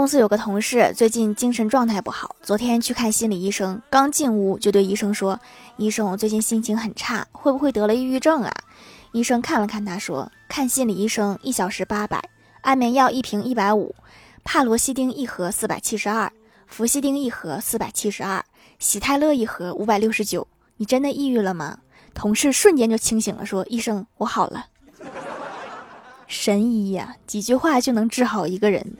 公司有个同事最近精神状态不好，昨天去看心理医生，刚进屋就对医生说：“医生，我最近心情很差，会不会得了抑郁症啊？”医生看了看他，说：“看心理医生一小时八百，安眠药一瓶一百五，帕罗西汀一盒四百七十二，氟西汀一盒四百七十二，喜泰乐一盒五百六十九。你真的抑郁了吗？”同事瞬间就清醒了，说：“医生，我好了。”神医呀，几句话就能治好一个人。